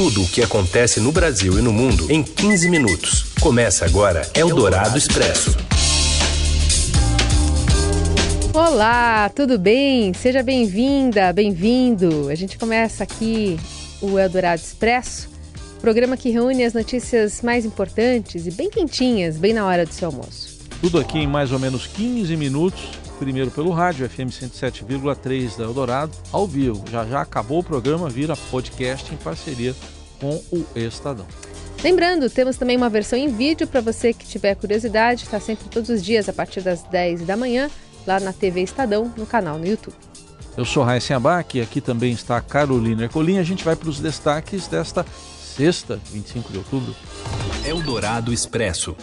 tudo o que acontece no Brasil e no mundo em 15 minutos. Começa agora Eldorado Expresso. Olá, tudo bem? Seja bem-vinda, bem-vindo. A gente começa aqui o Eldorado Expresso, programa que reúne as notícias mais importantes e bem quentinhas, bem na hora do seu almoço. Tudo aqui em mais ou menos 15 minutos primeiro pelo rádio, FM 107,3 da Eldorado, ao vivo. Já já acabou o programa, vira podcast em parceria com o Estadão. Lembrando, temos também uma versão em vídeo para você que tiver curiosidade, está sempre todos os dias a partir das 10 da manhã, lá na TV Estadão, no canal no YouTube. Eu sou Raíssa Abac e aqui também está a Carolina Ercolim. A gente vai para os destaques desta sexta, 25 de outubro. Eldorado Expresso.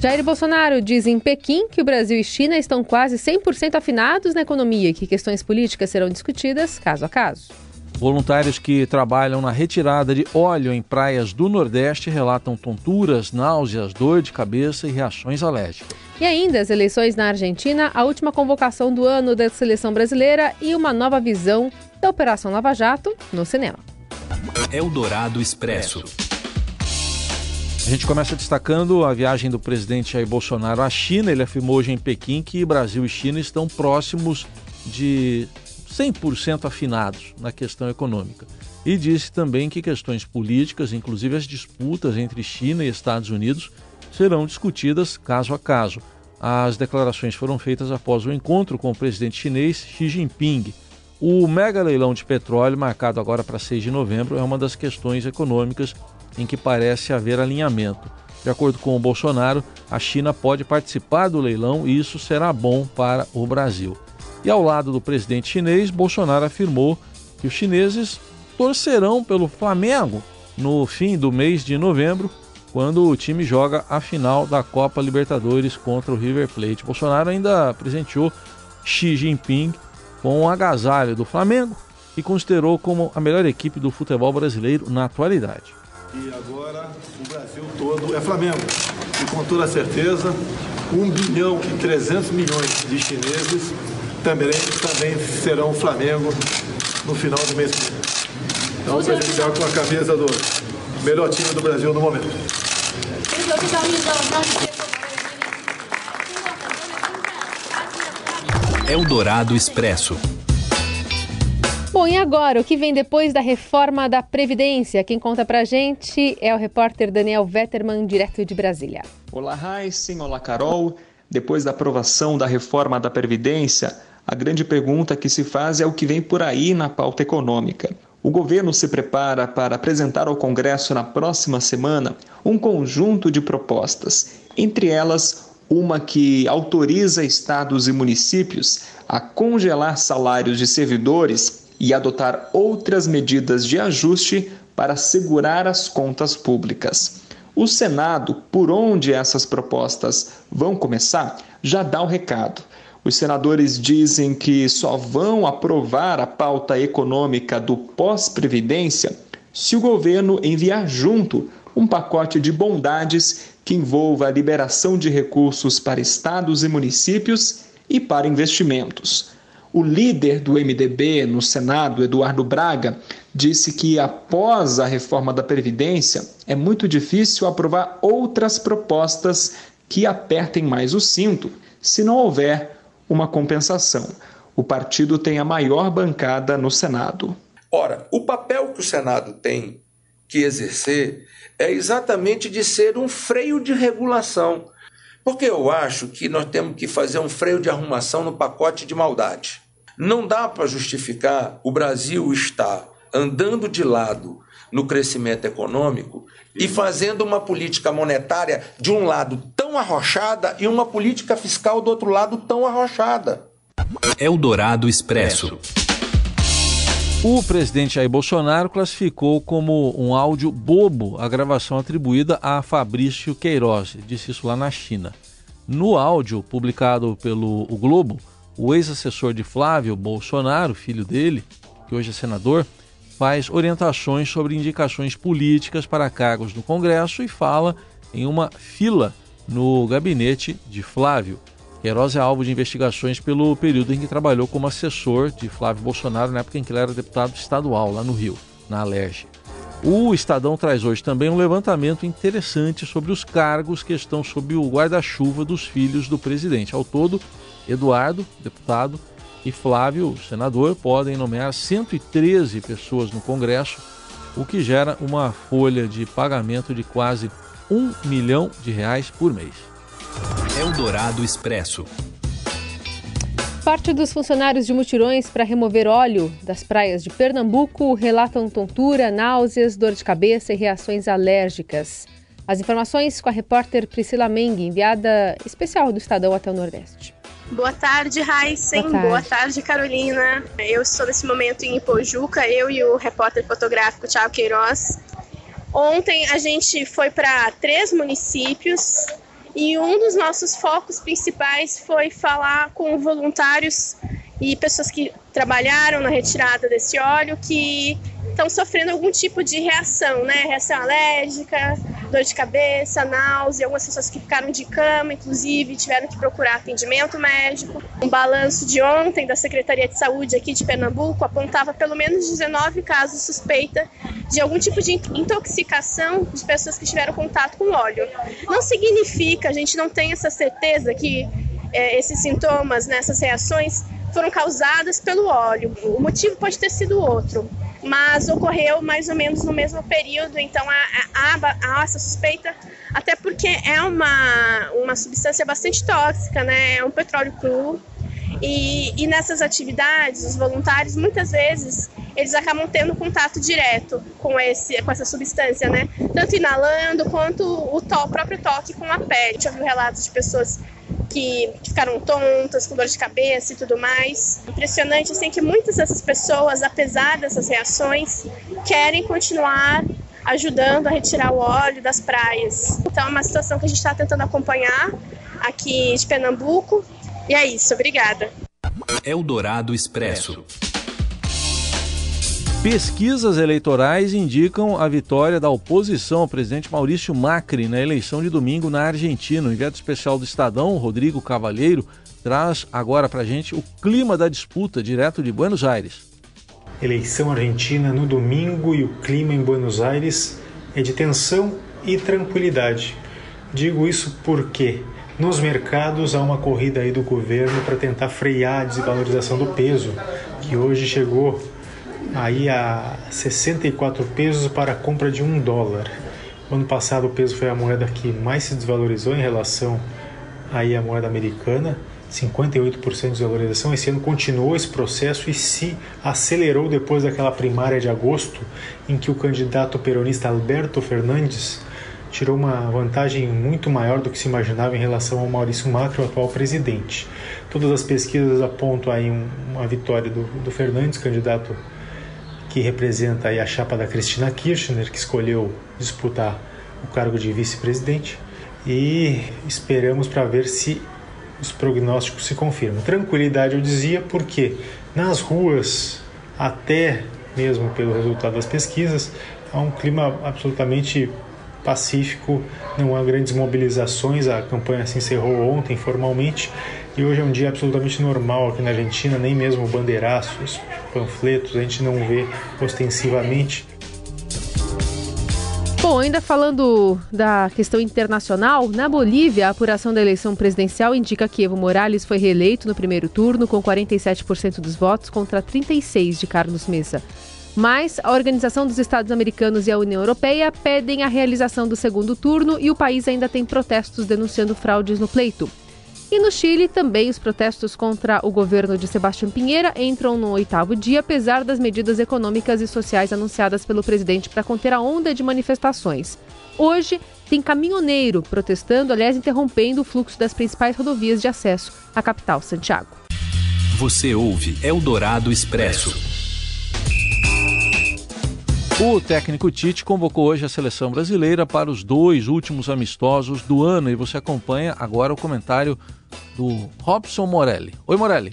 Jair Bolsonaro diz em Pequim que o Brasil e China estão quase 100% afinados na economia e que questões políticas serão discutidas caso a caso. Voluntários que trabalham na retirada de óleo em praias do Nordeste relatam tonturas, náuseas, dor de cabeça e reações alérgicas. E ainda as eleições na Argentina, a última convocação do ano da seleção brasileira e uma nova visão da Operação Lava Jato no cinema. Eldorado Expresso. A gente começa destacando a viagem do presidente Jair Bolsonaro à China. Ele afirmou hoje em Pequim que Brasil e China estão próximos de 100% afinados na questão econômica. E disse também que questões políticas, inclusive as disputas entre China e Estados Unidos, serão discutidas caso a caso. As declarações foram feitas após o encontro com o presidente chinês Xi Jinping. O mega leilão de petróleo, marcado agora para 6 de novembro, é uma das questões econômicas em que parece haver alinhamento. De acordo com o Bolsonaro, a China pode participar do leilão e isso será bom para o Brasil. E ao lado do presidente chinês, Bolsonaro afirmou que os chineses torcerão pelo Flamengo no fim do mês de novembro, quando o time joga a final da Copa Libertadores contra o River Plate. Bolsonaro ainda presenteou Xi Jinping com um agasalho do Flamengo e considerou como a melhor equipe do futebol brasileiro na atualidade. E agora o Brasil todo é Flamengo. E com toda certeza, 1 bilhão e 300 milhões de chineses também, também serão Flamengo no final do mês. Então, presentear com a camisa do melhor time do Brasil no momento. Eldorado Expresso. Bom, e agora, o que vem depois da reforma da Previdência? Quem conta pra gente é o repórter Daniel Vetterman, direto de Brasília. Olá, Heisen, olá, Carol. Depois da aprovação da reforma da Previdência, a grande pergunta que se faz é o que vem por aí na pauta econômica. O governo se prepara para apresentar ao Congresso na próxima semana um conjunto de propostas, entre elas uma que autoriza estados e municípios a congelar salários de servidores e adotar outras medidas de ajuste para segurar as contas públicas. O Senado, por onde essas propostas vão começar, já dá o recado. Os senadores dizem que só vão aprovar a pauta econômica do pós-previdência se o governo enviar junto um pacote de bondades que envolva a liberação de recursos para estados e municípios e para investimentos. O líder do MDB no Senado, Eduardo Braga, disse que após a reforma da Previdência é muito difícil aprovar outras propostas que apertem mais o cinto, se não houver uma compensação. O partido tem a maior bancada no Senado. Ora, o papel que o Senado tem que exercer é exatamente de ser um freio de regulação porque eu acho que nós temos que fazer um freio de arrumação no pacote de maldade. Não dá para justificar o Brasil estar andando de lado no crescimento econômico e fazendo uma política monetária de um lado tão arrochada e uma política fiscal do outro lado tão arrochada. Eldorado Expresso. O presidente Jair Bolsonaro classificou como um áudio bobo a gravação atribuída a Fabrício Queiroz, disse isso lá na China. No áudio publicado pelo o Globo, o ex-assessor de Flávio Bolsonaro, filho dele, que hoje é senador, faz orientações sobre indicações políticas para cargos no Congresso e fala em uma fila no gabinete de Flávio. Queiroz é alvo de investigações pelo período em que trabalhou como assessor de Flávio Bolsonaro, na época em que ele era deputado estadual lá no Rio. na Alerj. O Estadão traz hoje também um levantamento interessante sobre os cargos que estão sob o guarda-chuva dos filhos do presidente. Ao todo, Eduardo, deputado, e Flávio, senador, podem nomear 113 pessoas no Congresso, o que gera uma folha de pagamento de quase um milhão de reais por mês. Eldorado Expresso. Parte dos funcionários de mutirões para remover óleo das praias de Pernambuco relatam tontura, náuseas, dor de cabeça e reações alérgicas. As informações com a repórter Priscila Meng, enviada especial do Estadão até o Nordeste. Boa tarde, Heisen. Boa, Boa tarde. Carolina. Eu estou nesse momento em Ipojuca, eu e o repórter fotográfico Thiago Queiroz. Ontem a gente foi para três municípios e um dos nossos focos principais foi falar com voluntários e pessoas que trabalharam na retirada desse óleo que estão sofrendo algum tipo de reação, né? Reação alérgica, dor de cabeça, náusea, algumas pessoas que ficaram de cama, inclusive, tiveram que procurar atendimento médico. Um balanço de ontem da Secretaria de Saúde aqui de Pernambuco apontava pelo menos 19 casos suspeita de algum tipo de intoxicação de pessoas que tiveram contato com óleo. Não significa, a gente não tem essa certeza que é, esses sintomas, nessas né, reações, foram causadas pelo óleo. O motivo pode ter sido outro, mas ocorreu mais ou menos no mesmo período, então há, há, há essa suspeita, até porque é uma, uma substância bastante tóxica, né? É um petróleo cru. E, e nessas atividades, os voluntários muitas vezes eles acabam tendo contato direto com, esse, com essa substância, né? Tanto inalando quanto o, to, o próprio toque com a pele. Gente ouviu relatos de pessoas que, ficaram tontas, com dor de cabeça e tudo mais. Impressionante assim que muitas dessas pessoas, apesar dessas reações, querem continuar ajudando a retirar o óleo das praias. Então é uma situação que a gente está tentando acompanhar aqui de Pernambuco. E é isso, obrigada. Eldorado Expresso. Pesquisas eleitorais indicam a vitória da oposição ao presidente Maurício Macri na eleição de domingo na Argentina. O enviado especial do Estadão, Rodrigo Cavalheiro, traz agora para a gente o clima da disputa direto de Buenos Aires. Eleição argentina no domingo e o clima em Buenos Aires é de tensão e tranquilidade. Digo isso porque nos mercados há uma corrida aí do governo para tentar frear a desvalorização do peso, que hoje chegou aí a 64 pesos para a compra de um dólar. No ano passado o peso foi a moeda que mais se desvalorizou em relação aí à moeda americana, 58% de desvalorização. Esse ano continuou esse processo e se acelerou depois daquela primária de agosto, em que o candidato peronista Alberto Fernandes tirou uma vantagem muito maior do que se imaginava em relação ao Maurício Macri, o atual presidente. Todas as pesquisas apontam aí uma vitória do, do Fernandes, candidato que representa a chapa da Cristina Kirchner, que escolheu disputar o cargo de vice-presidente, e esperamos para ver se os prognósticos se confirmam. Tranquilidade, eu dizia, porque nas ruas, até mesmo pelo resultado das pesquisas, há um clima absolutamente pacífico, não há grandes mobilizações, a campanha se encerrou ontem formalmente e hoje é um dia absolutamente normal aqui na Argentina, nem mesmo bandeiraços, panfletos, a gente não vê ostensivamente. Bom, ainda falando da questão internacional, na Bolívia, a apuração da eleição presidencial indica que Evo Morales foi reeleito no primeiro turno com 47% dos votos contra 36% de Carlos Mesa. Mas a Organização dos Estados Americanos e a União Europeia pedem a realização do segundo turno e o país ainda tem protestos denunciando fraudes no pleito. E no Chile, também os protestos contra o governo de Sebastião Pinheira entram no oitavo dia, apesar das medidas econômicas e sociais anunciadas pelo presidente para conter a onda de manifestações. Hoje, tem caminhoneiro protestando, aliás, interrompendo o fluxo das principais rodovias de acesso à capital, Santiago. Você ouve Eldorado Expresso. O técnico Tite convocou hoje a seleção brasileira para os dois últimos amistosos do ano e você acompanha agora o comentário do Robson Morelli. Oi, Morelli.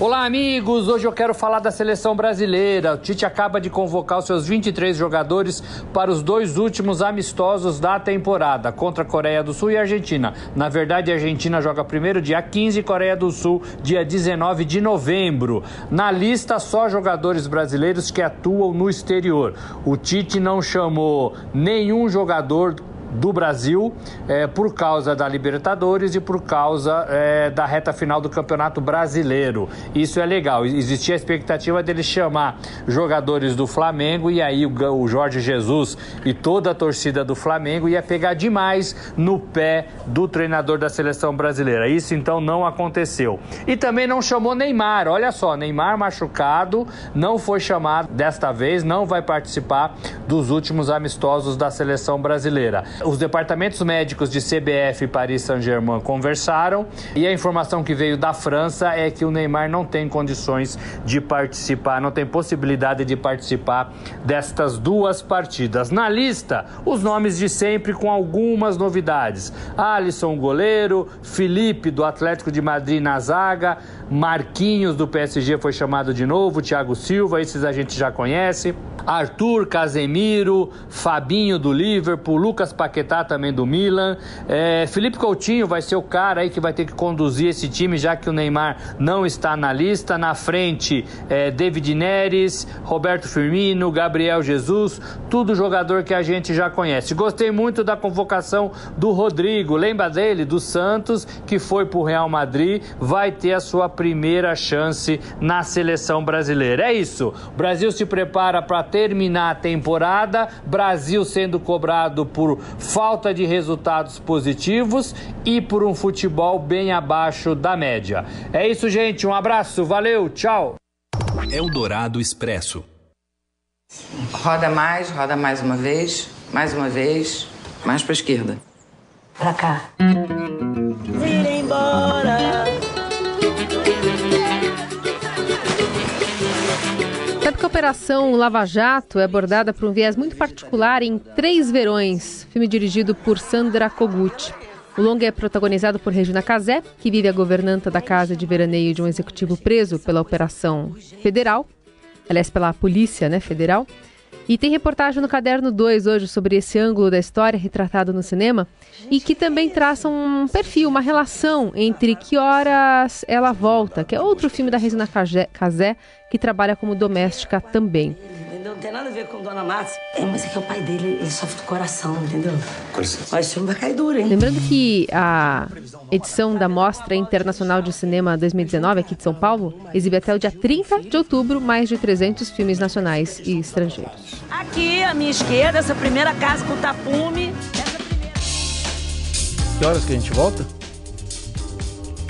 Olá, amigos! Hoje eu quero falar da seleção brasileira. O Tite acaba de convocar os seus 23 jogadores para os dois últimos amistosos da temporada, contra a Coreia do Sul e a Argentina. Na verdade, a Argentina joga primeiro dia 15 e Coreia do Sul dia 19 de novembro. Na lista, só jogadores brasileiros que atuam no exterior. O Tite não chamou nenhum jogador do Brasil é, por causa da Libertadores e por causa é, da reta final do Campeonato Brasileiro. Isso é legal. Existia a expectativa dele chamar jogadores do Flamengo e aí o, o Jorge Jesus e toda a torcida do Flamengo ia pegar demais no pé do treinador da seleção brasileira. Isso então não aconteceu. E também não chamou Neymar. Olha só, Neymar machucado, não foi chamado desta vez, não vai participar dos últimos amistosos da seleção brasileira. Os departamentos médicos de CBF e Paris Saint-Germain conversaram e a informação que veio da França é que o Neymar não tem condições de participar, não tem possibilidade de participar destas duas partidas. Na lista, os nomes de sempre com algumas novidades: Alisson, goleiro, Felipe do Atlético de Madrid na zaga, Marquinhos do PSG foi chamado de novo, Thiago Silva, esses a gente já conhece. Arthur, Casemiro, Fabinho do Liverpool, Lucas Paquetá também do Milan. É, Felipe Coutinho vai ser o cara aí que vai ter que conduzir esse time, já que o Neymar não está na lista. Na frente, é, David Neres, Roberto Firmino, Gabriel Jesus, tudo jogador que a gente já conhece. Gostei muito da convocação do Rodrigo, lembra dele? Do Santos, que foi para o Real Madrid, vai ter a sua primeira chance na seleção brasileira. É isso. O Brasil se prepara para ter terminar a temporada, Brasil sendo cobrado por falta de resultados positivos e por um futebol bem abaixo da média. É isso, gente. Um abraço, valeu, tchau. Eldorado Expresso. Roda mais, roda mais uma vez, mais uma vez, mais para esquerda. Pra cá. Operação Lava Jato é abordada por um viés muito particular em Três Verões, filme dirigido por Sandra Kogut. O longa é protagonizado por Regina Casé, que vive a governanta da casa de veraneio de um executivo preso pela Operação Federal, aliás, pela Polícia né, Federal. E tem reportagem no Caderno 2 hoje sobre esse ângulo da história retratado no cinema e que também traça um perfil, uma relação entre Que Horas Ela Volta, que é outro filme da Regina Casé, que trabalha como doméstica também não tem nada a ver com Dona Márcia. É, mas é que é o pai dele, ele sofre do coração, entendeu? Mas o filme vai cair duro, hein? Lembrando que a edição da Mostra Internacional de Cinema 2019, aqui de São Paulo, exibe até o dia 30 de outubro mais de 300 filmes nacionais e estrangeiros. Aqui, à minha esquerda, essa primeira casa com tapume. Que horas que a gente volta?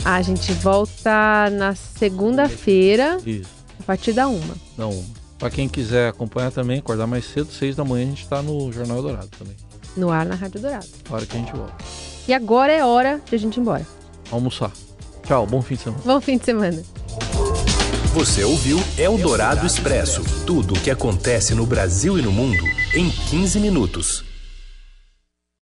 A gente volta na segunda-feira. Isso. A partir da uma. Da uma. Para quem quiser acompanhar também, acordar mais cedo, seis da manhã, a gente está no Jornal Dourado também. No ar na Rádio Dourado. Hora que a gente volta. E agora é hora de a gente ir embora. Almoçar. Tchau, bom fim de semana. Bom fim de semana. Você ouviu Eldorado Expresso tudo o que acontece no Brasil e no mundo em 15 minutos.